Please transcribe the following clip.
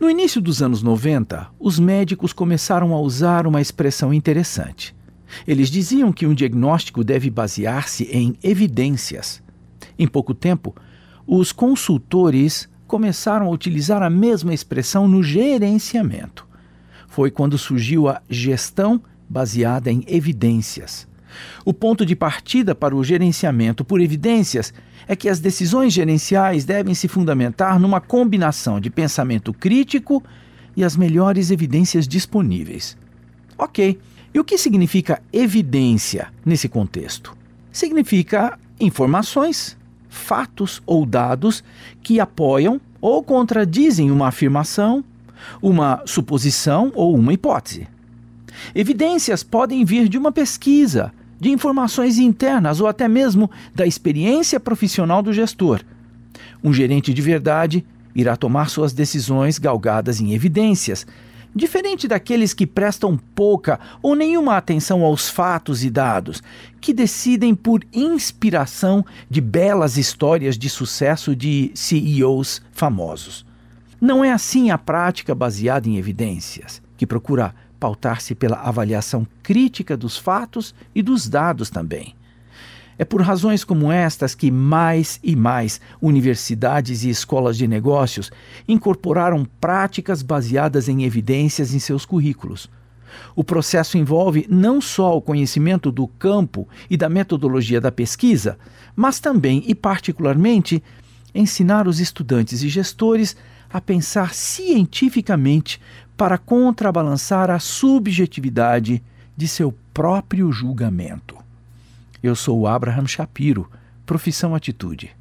No início dos anos 90, os médicos começaram a usar uma expressão interessante. Eles diziam que um diagnóstico deve basear-se em evidências. Em pouco tempo, os consultores começaram a utilizar a mesma expressão no gerenciamento. Foi quando surgiu a gestão baseada em evidências. O ponto de partida para o gerenciamento por evidências é que as decisões gerenciais devem se fundamentar numa combinação de pensamento crítico e as melhores evidências disponíveis. Ok, e o que significa evidência nesse contexto? Significa informações, fatos ou dados que apoiam ou contradizem uma afirmação, uma suposição ou uma hipótese. Evidências podem vir de uma pesquisa, de informações internas ou até mesmo da experiência profissional do gestor. Um gerente de verdade irá tomar suas decisões galgadas em evidências, diferente daqueles que prestam pouca ou nenhuma atenção aos fatos e dados, que decidem por inspiração de belas histórias de sucesso de CEOs famosos. Não é assim a prática baseada em evidências, que procura pautar-se pela avaliação crítica dos fatos e dos dados também. É por razões como estas que mais e mais universidades e escolas de negócios incorporaram práticas baseadas em evidências em seus currículos. O processo envolve não só o conhecimento do campo e da metodologia da pesquisa, mas também e particularmente ensinar os estudantes e gestores a pensar cientificamente para contrabalançar a subjetividade de seu próprio julgamento. Eu sou Abraham Shapiro, profissão Atitude.